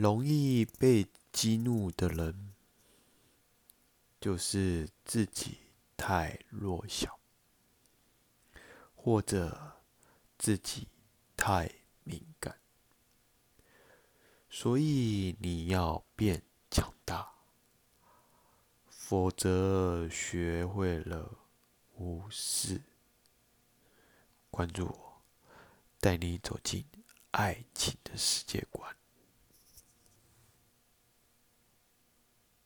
容易被激怒的人就是自己太弱小或者自己太敏感。所以你要变强大否则学会了无视。关注我带你走进爱情的世界